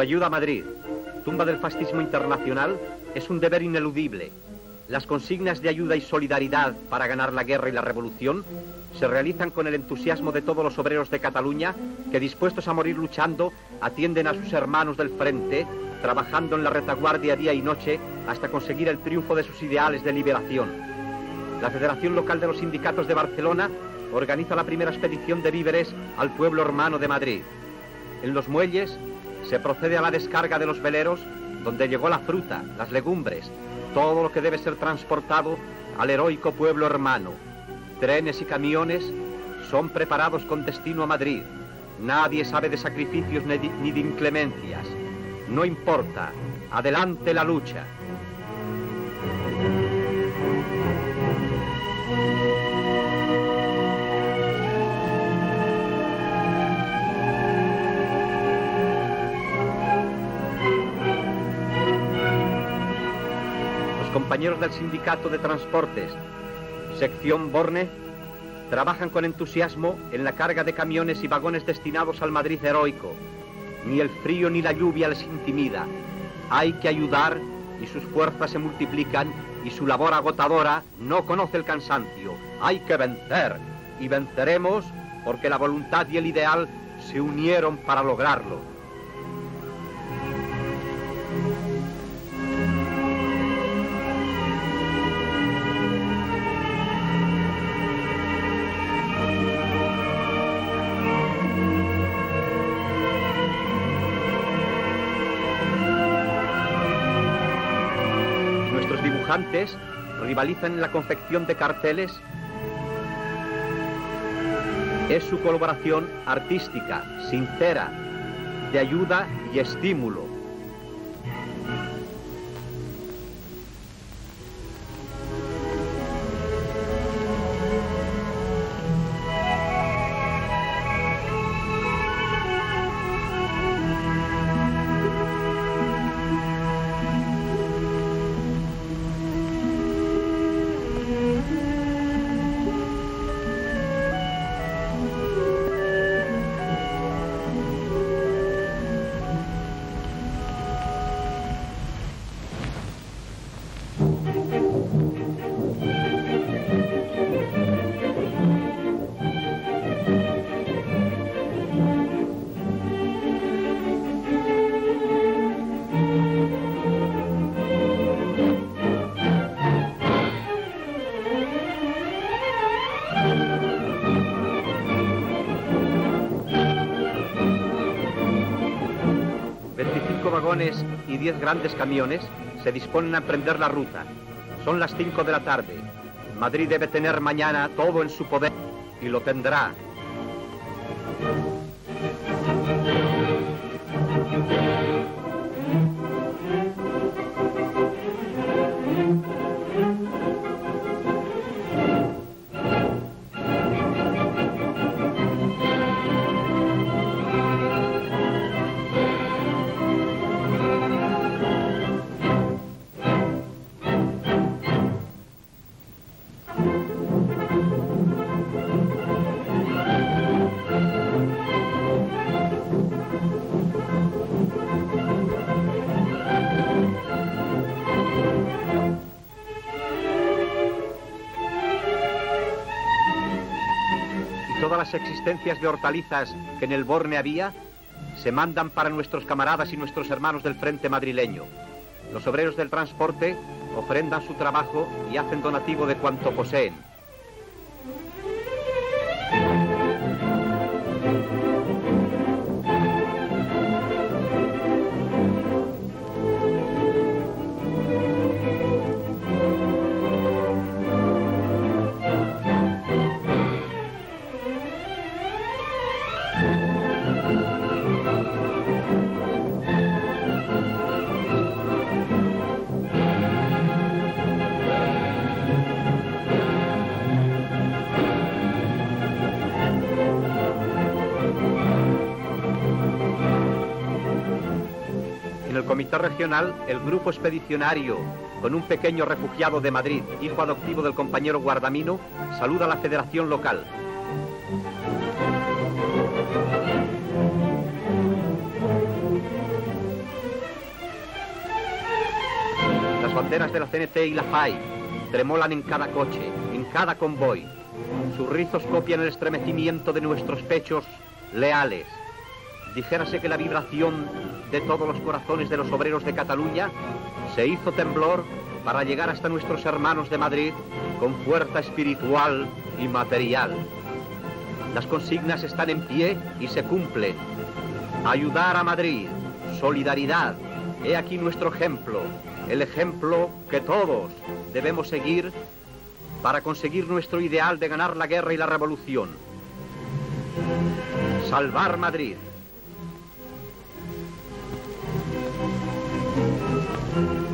Nuestra ayuda a Madrid, tumba del fascismo internacional, es un deber ineludible. Las consignas de ayuda y solidaridad para ganar la guerra y la revolución se realizan con el entusiasmo de todos los obreros de Cataluña que dispuestos a morir luchando atienden a sus hermanos del frente, trabajando en la retaguardia día y noche hasta conseguir el triunfo de sus ideales de liberación. La Federación Local de los Sindicatos de Barcelona organiza la primera expedición de víveres al pueblo hermano de Madrid. En los muelles se procede a la descarga de los veleros donde llegó la fruta, las legumbres, todo lo que debe ser transportado al heroico pueblo hermano. Trenes y camiones son preparados con destino a Madrid. Nadie sabe de sacrificios ni de inclemencias. No importa, adelante la lucha. Compañeros del Sindicato de Transportes, sección Borne, trabajan con entusiasmo en la carga de camiones y vagones destinados al Madrid heroico. Ni el frío ni la lluvia les intimida. Hay que ayudar y sus fuerzas se multiplican y su labor agotadora no conoce el cansancio. Hay que vencer y venceremos porque la voluntad y el ideal se unieron para lograrlo. Antes rivalizan en la confección de carteles es su colaboración artística, sincera, de ayuda y estímulo. Y 10 grandes camiones se disponen a emprender la ruta. Son las 5 de la tarde. Madrid debe tener mañana todo en su poder y lo tendrá. Existencias de hortalizas que en el Borne había se mandan para nuestros camaradas y nuestros hermanos del frente madrileño. Los obreros del transporte ofrendan su trabajo y hacen donativo de cuanto poseen. Regional, el grupo expedicionario, con un pequeño refugiado de Madrid, hijo adoptivo del compañero Guardamino, saluda a la federación local. Las banderas de la CNT y la FAI tremolan en cada coche, en cada convoy. Sus rizos copian el estremecimiento de nuestros pechos leales. Dijérase que la vibración de todos los corazones de los obreros de Cataluña se hizo temblor para llegar hasta nuestros hermanos de Madrid con fuerza espiritual y material. Las consignas están en pie y se cumplen. Ayudar a Madrid, solidaridad. He aquí nuestro ejemplo, el ejemplo que todos debemos seguir para conseguir nuestro ideal de ganar la guerra y la revolución. Salvar Madrid. Thank you.